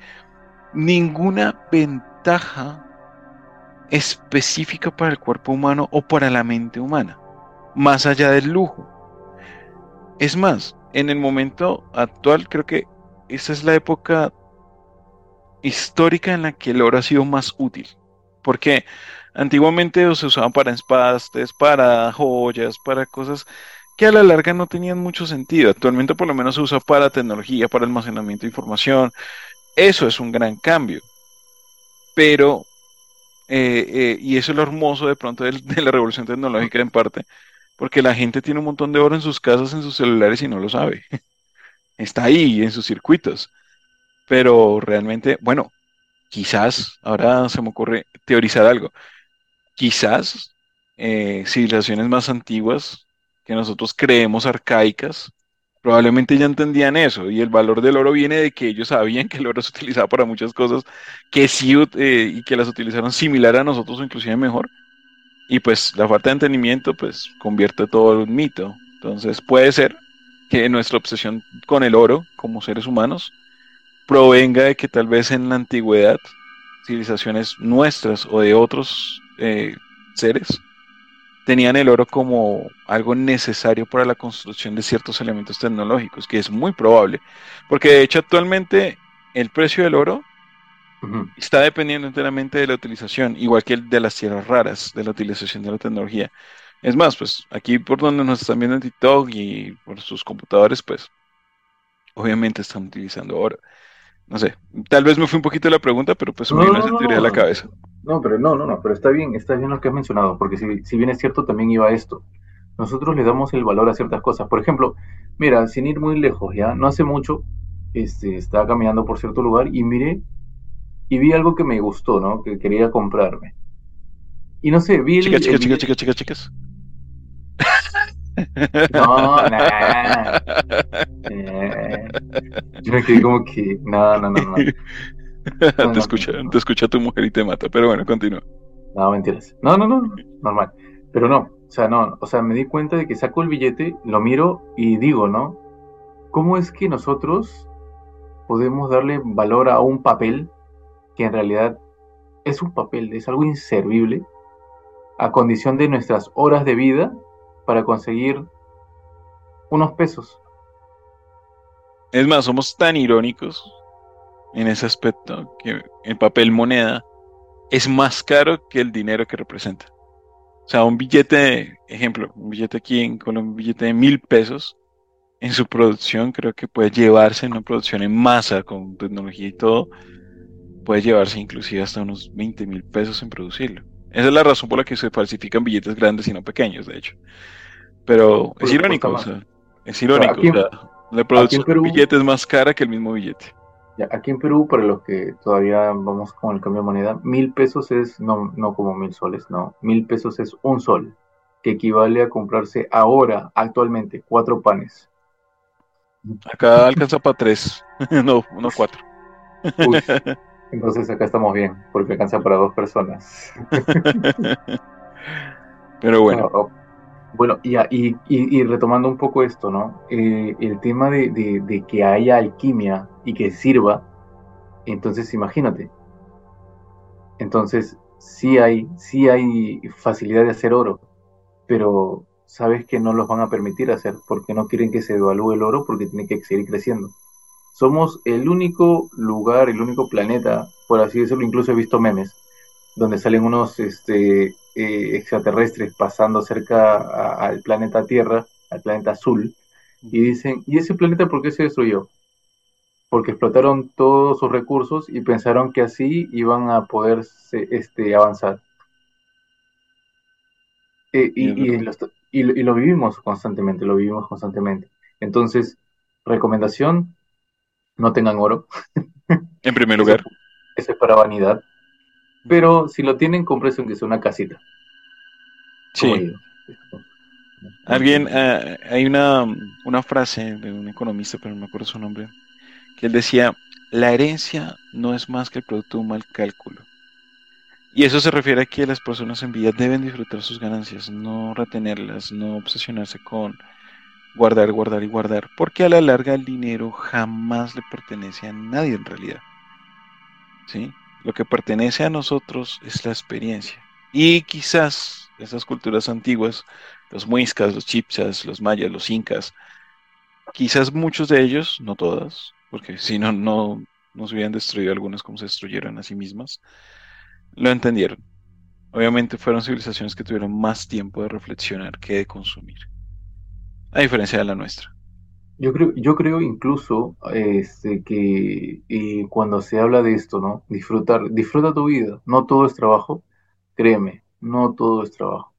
ninguna ventaja específica para el cuerpo humano o para la mente humana, más allá del lujo. Es más, en el momento actual creo que esta es la época histórica en la que el oro ha sido más útil. Porque antiguamente se usaban para espastes, para joyas, para cosas que a la larga no tenían mucho sentido. Actualmente por lo menos se usa para tecnología, para almacenamiento de información. Eso es un gran cambio. Pero eh, eh, y eso es lo hermoso de pronto de, la revolución tecnológica en parte, porque la gente tiene un montón de oro en sus casas, en sus celulares y no lo sabe. Está ahí en sus circuitos. Pero realmente, bueno, quizás, ahora se me ocurre teorizar algo, quizás eh, civilizaciones más antiguas que nosotros creemos arcaicas, probablemente ya entendían eso y el valor del oro viene de que ellos sabían que el oro se utilizaba para muchas cosas que sí eh, y que las utilizaron similar a nosotros o inclusive mejor. Y pues la falta de entendimiento pues convierte todo en un mito. Entonces puede ser que nuestra obsesión con el oro como seres humanos provenga de que tal vez en la antigüedad civilizaciones nuestras o de otros eh, seres tenían el oro como algo necesario para la construcción de ciertos elementos tecnológicos, que es muy probable, porque de hecho actualmente el precio del oro está dependiendo enteramente de la utilización, igual que el de las tierras raras, de la utilización de la tecnología. Es más, pues aquí por donde nos están viendo en TikTok y por sus computadores, pues obviamente están utilizando oro. No sé, tal vez me fui un poquito la pregunta, pero pues me no, teoría la cabeza.
No, pero no, no, no, pero está bien, está bien lo que has mencionado, porque si, si bien es cierto, también iba esto. Nosotros le damos el valor a ciertas cosas. Por ejemplo, mira, sin ir muy lejos, ya, no hace mucho, este, estaba caminando por cierto lugar y miré y vi algo que me gustó, ¿no? Que quería comprarme. Y no sé, vi el,
chicas, chicas, chicas, chicas, chicas, chicas.
No, nada. Eh, yo me quedé como que, no, no, no, no.
te, escucha, te escucha tu mujer y te mata, pero bueno, continúa.
No, mentiras. No, no, no, normal. Pero no, o sea, no, o sea, me di cuenta de que saco el billete, lo miro y digo, ¿no? ¿Cómo es que nosotros podemos darle valor a un papel que en realidad es un papel, es algo inservible, a condición de nuestras horas de vida para conseguir unos pesos?
Es más, somos tan irónicos en ese aspecto, que el papel moneda es más caro que el dinero que representa. O sea, un billete, ejemplo, un billete aquí en Colombia, un billete de mil pesos, en su producción creo que puede llevarse en una producción en masa con tecnología y todo, puede llevarse inclusive hasta unos 20 mil pesos en producirlo. Esa es la razón por la que se falsifican billetes grandes y no pequeños, de hecho. Pero es irónico, o sea, es irónico. o sea, la producción de billete es más cara que el mismo billete
aquí en Perú, para los que todavía vamos con el cambio de moneda, mil pesos es, no, no como mil soles, no, mil pesos es un sol, que equivale a comprarse ahora, actualmente, cuatro panes.
Acá alcanza para tres, no, no cuatro.
entonces acá estamos bien, porque alcanza para dos personas.
Pero bueno.
Bueno, y, y, y, retomando un poco esto, ¿no? Eh, el tema de, de, que haya alquimia y que sirva, entonces imagínate. Entonces, sí hay, sí hay facilidad de hacer oro, pero sabes que no los van a permitir hacer porque no quieren que se devalúe el oro porque tiene que seguir creciendo. Somos el único lugar, el único planeta, por así decirlo, incluso he visto memes, donde salen unos este, eh, extraterrestres pasando cerca al planeta Tierra, al planeta azul, y dicen, ¿y ese planeta por qué se destruyó? Porque explotaron todos sus recursos y pensaron que así iban a poder este, avanzar. Eh, y, y, lo vivimos constantemente, lo vivimos constantemente. Entonces, recomendación, no tengan oro.
En primer lugar.
Eso, es para vanidad. Pero si lo tienen, compres aunque sea una casita.
Sí. Alguien, eh, hay una, una frase de un economista, pero no me acuerdo su nombre, que él decía, la herencia no es más que el producto de un mal cálculo. Y eso se refiere a que las personas en vida deben disfrutar sus ganancias, no retenerlas, no obsesionarse con guardar, guardar y guardar, porque a la larga el dinero jamás le pertenece a nadie en realidad. ¿Sí? Lo que pertenece a nosotros es la experiencia. Y quizás esas culturas antiguas, los muiscas, los chipsas, los mayas, los incas, quizás muchos de ellos, no todas, porque si no, no nos hubieran destruido algunas como se destruyeron a sí mismas, lo entendieron. Obviamente fueron civilizaciones que tuvieron más tiempo de reflexionar que de consumir, a diferencia de la nuestra.
Yo creo, yo creo incluso este, que eh, cuando se habla de esto, ¿no? Disfrutar, disfruta tu vida, no todo es trabajo, créeme, no todo es trabajo.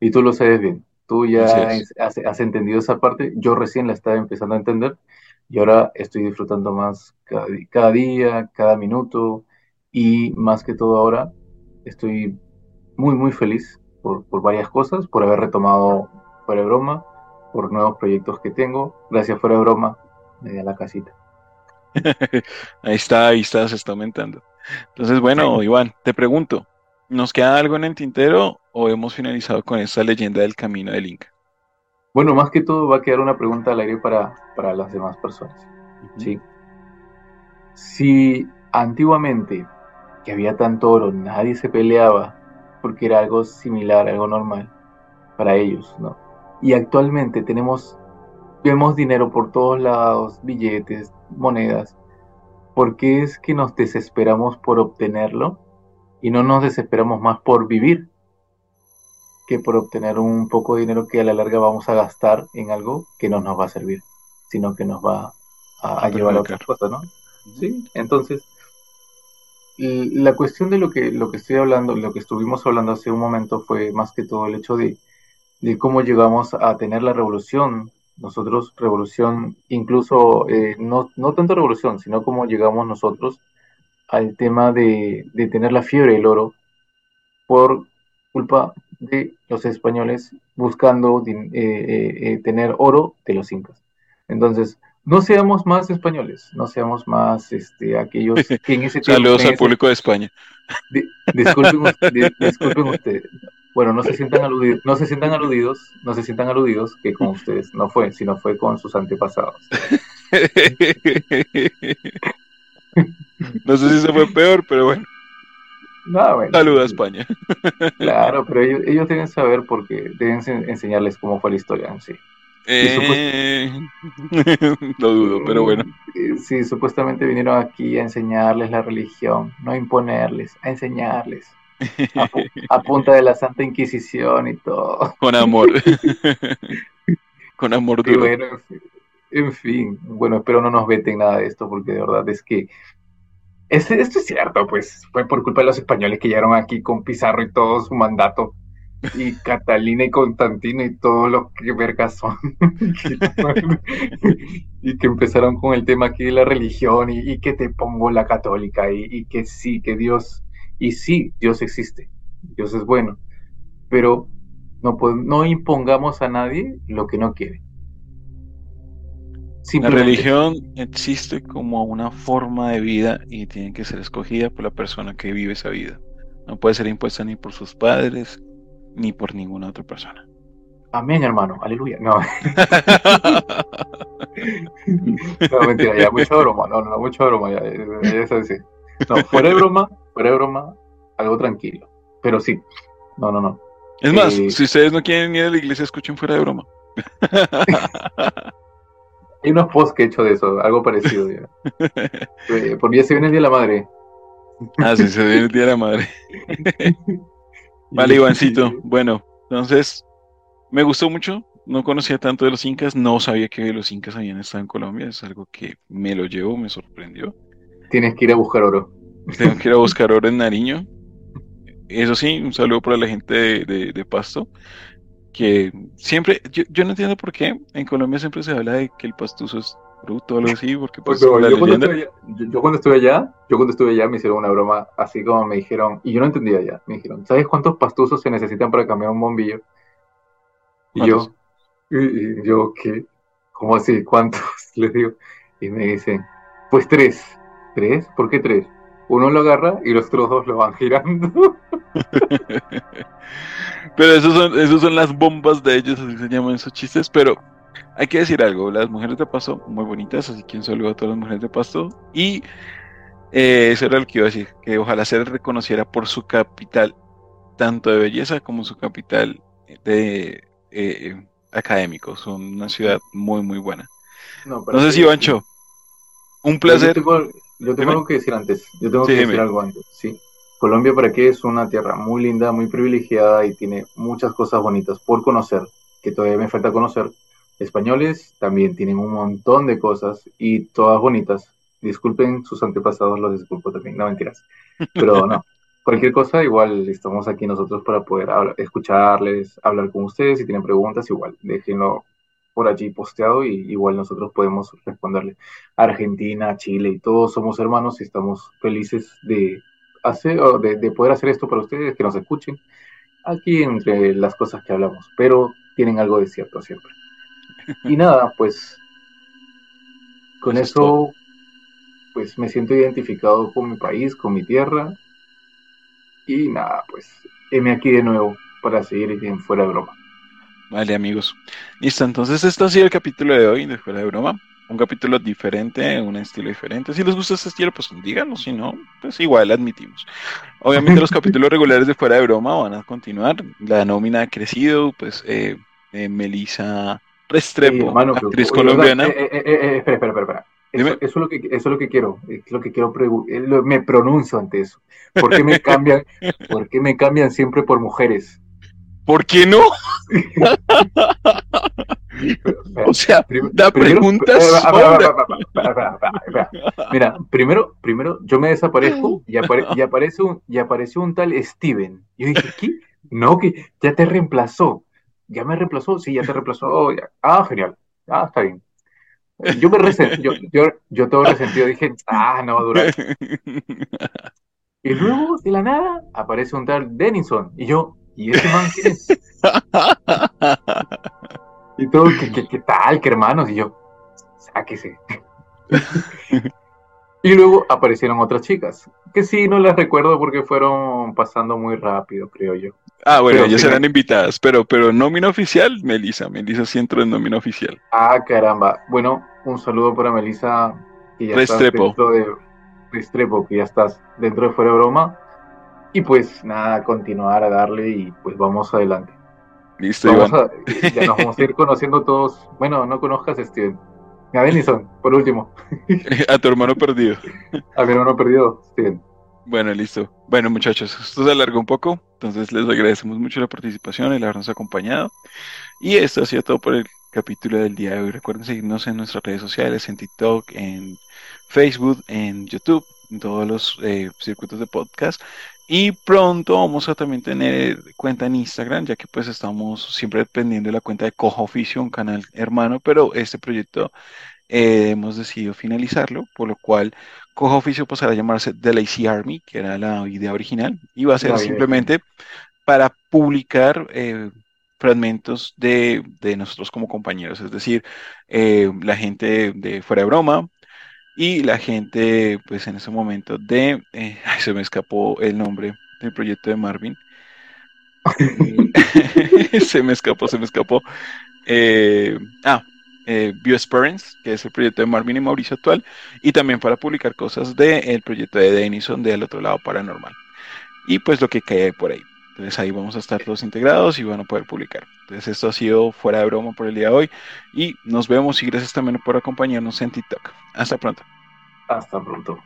Y tú lo sabes bien. Tú ya has, entendido esa parte. Yo recién la estaba empezando a entender y ahora estoy disfrutando más cada, día, cada minuto y más que todo ahora estoy muy, muy feliz por, por varias cosas, por haber retomado de broma, por nuevos proyectos que tengo. Gracias fuera de broma, me di a la casita.
ahí está, ahí está, se está aumentando. Entonces, bueno, Iván, te pregunto, ¿nos queda algo en el tintero o hemos finalizado con esta leyenda del camino del Inca?
Bueno, más que todo va a quedar una pregunta al aire para, para las demás personas. ¿sí? Si antiguamente que había tanto oro, nadie se peleaba porque era algo similar, algo normal para ellos, ¿no? Y actualmente tenemos, vemos dinero por todos lados, billetes, monedas. ¿Por qué es que nos desesperamos por obtenerlo y no nos desesperamos más por vivir? que por obtener un poco de dinero que a la larga vamos a gastar en algo que no nos va a servir, sino que nos va a, llevar a otras cosas, ¿no? Sí, entonces, la cuestión de lo que, lo que estoy hablando, lo que estuvimos hablando hace un momento fue más que todo el hecho de, de cómo llegamos a tener la revolución. Nosotros, revolución, incluso, eh, no, no tanto revolución, sino cómo llegamos nosotros al tema de, de tener la fiebre del oro por culpa de los españoles buscando eh, eh, eh, tener oro de los incas. Entonces, no seamos más españoles, no seamos más este, aquellos que en ese
tiempo... Saludos al público de España.
disculpen, ustedes. Bueno, no se sientan aludidos, no se sientan aludidos, no se sientan aludidos que con ustedes no fue, sino fue con sus antepasados.
no sé si se fue peor, pero bueno. Saluda a España.
Claro, pero ellos, ellos, deben saber porque deben enseñarles cómo fue la historia en sí.
Eh... Lo dudo, pero bueno.
Eh, sí, supuestamente vinieron aquí a enseñarles la religión, no a imponerles, a enseñarles. A, punta de la Santa Inquisición y todo.
Con amor. Con amor duro.
bueno, en fin, bueno, espero no nos veten nada de esto porque de verdad es que esto es cierto, pues fue por culpa de los españoles que llegaron aquí con Pizarro y todo su mandato, y Catalina y Constantino y todo lo que vergas son, y que empezaron con el tema aquí de la religión y, que te pongo la católica y, que sí, que Dios, y sí, Dios existe, Dios es bueno, pero no, no impongamos a nadie lo que no quiere.
La religión existe como una forma de vida y tiene que ser escogida por la persona que vive esa vida. No puede ser impuesta ni por sus padres ni por ninguna otra persona.
Amén, hermano. Aleluya. No. no, mentira, ya, mucha broma. No, no, mucha broma. Ya, ya, ya No, fuera de broma, fuera de broma, algo tranquilo. Pero sí. No, no, no.
Es más, eh, si ustedes no quieren ir a la iglesia, escuchen fuera de broma.
Hay unos posts que he hecho de eso, algo parecido. Ya. Eh, por día se viene el Día de la Madre.
Ah, sí, se viene el Día de la Madre. vale, Ivancito. Bueno, entonces, me gustó mucho. No conocía tanto de los incas, no sabía que los incas habían estado en Colombia, es algo que me lo llevó, me sorprendió.
Tienes que ir a buscar oro.
Tengo que ir a buscar oro en Nariño. Eso sí, un saludo para la gente de Pasto que siempre, yo, yo, no entiendo por qué en Colombia siempre se habla de que el pastuso es bruto o algo así, porque pues,
yo, cuando allá, yo, cuando estuve allá, yo cuando estuve allá me hicieron una broma así como me dijeron, y yo no entendía ya, me dijeron, ¿sabes cuántos pastusos se necesitan para cambiar un bombillo? Y yo, y, yo, ¿qué? ¿Cómo así? ¿Cuántos? Les digo, y me dicen, pues tres. ¿Tres? ¿Por qué tres? Uno lo agarra y los otros dos lo van girando.
Pero esos son, esos son las bombas de ellos, así se llaman esos chistes. Pero hay que decir algo: las mujeres de Pasto, muy bonitas, así que un saludo a todas las mujeres de Pasto. Y eh, eso era lo que iba a decir: que ojalá se reconociera por su capital, tanto de belleza como su capital de eh, académico. Son una ciudad muy, muy buena. No, sé si, Bancho, un placer.
Yo tengo, algo que decir antes. Yo tengo que decir algo antes, sí. Colombia para qué es una tierra muy linda, muy privilegiada y tiene muchas cosas bonitas por conocer, que todavía me falta conocer. Españoles también tienen un montón de cosas y todas bonitas. Disculpen sus antepasados, los disculpo también, no mentiras. Pero no, cualquier cosa, igual estamos aquí nosotros para poder escucharles, hablar con ustedes. Si tienen preguntas, igual déjenlo por allí posteado y igual nosotros podemos responderle. Argentina, Chile y todos somos hermanos y estamos felices de, hacer, de, de poder hacer esto para ustedes, que nos escuchen aquí entre las cosas que hablamos, pero tienen algo de cierto siempre. Y nada, pues con eso, pues me siento identificado con mi país, con mi tierra. Y nada, pues heme aquí de nuevo para seguir en Fuera de Broma.
Vale, amigos. Listo, entonces esto ha sido el capítulo de hoy de Fuera de Broma. Un capítulo diferente, un estilo diferente. Si les gusta este estilo, pues díganlo. Si no, pues igual admitimos. Obviamente los capítulos regulares de Fuera de Broma van a continuar. La nómina ha crecido, pues eh, eh Melissa Restrepo, actriz colombiana.
Eh, eh, eh, espera, espera, espera. Eso, eso, es lo que, eso es lo que quiero, es lo que quiero me pronuncio ante eso. ¿Por qué me cambian, ¿por qué me cambian siempre por mujeres?
¿Por qué no? o sea, la pregunta
Mira, primero, primero yo me desaparezco y, y, aparece un, y apareció un tal Steven. Y yo dije, ¿qué? No, que ya te reemplazó. ¿Ya me reemplazó? Sí, ya te reemplazó. Ah, genial. Ah, está bien. Yo me resentí, yo, yo, yo todo resentido dije, ah, no va a durar. Y luego, de la nada, aparece un tal Denison. Y yo, ¿y ese man quién es? y todo, ¿qué, qué, tal? ¿Qué hermanos? Y yo, sáquese. y luego aparecieron otras chicas, que sí, no las recuerdo porque fueron pasando muy rápido, creo yo.
Ah, bueno, ya serán invitadas, pero, pero nómina oficial, Melissa. Melissa sí entró en nómina oficial.
Ah, caramba. Bueno, un saludo para Melissa, que ya Restrepo. dentro de Restrepo, que ya estás dentro de Fuera de Broma. Y pues nada, continuar a darle y pues vamos adelante.
Listo,
vamos A, ya nos vamos a ir conociendo todos. Bueno, no conozcas a Steven. A Denison, por último.
a tu hermano perdido.
a mi hermano perdido, Steven.
Bueno, listo. Bueno, muchachos, esto se alargó un poco, entonces les agradecemos mucho la participación el habernos acompañado. Y esto ha sido todo por el capítulo del día de hoy. Recuerden seguirnos en nuestras redes sociales, en TikTok, en Facebook, en YouTube, en todos los eh, circuitos de podcast. Y pronto vamos a también tener cuenta en Instagram, ya que pues estamos siempre dependiendo de la cuenta de Coja Oficio, un canal hermano, pero este proyecto eh, hemos decidido finalizarlo, por lo cual Coja Oficio pasará a llamarse The Lazy Army, que era la idea original, y va a ser simplemente para publicar eh, fragmentos de, nosotros como compañeros, es decir, eh, la gente de Fuera de Broma y la gente, pues en ese momento de, se me escapó el nombre del proyecto de Marvin. se me escapó, se me escapó. ah, eh, que es el proyecto de Marvin y Mauricio actual, y también para publicar cosas del proyecto de Denison del otro lado paranormal. Y pues lo que cae por ahí. Entonces ahí vamos a estar todos integrados y van a poder publicar. Entonces esto ha sido fuera de broma por el día de hoy y nos vemos y gracias también por acompañarnos en TikTok. Hasta pronto.
Hasta pronto.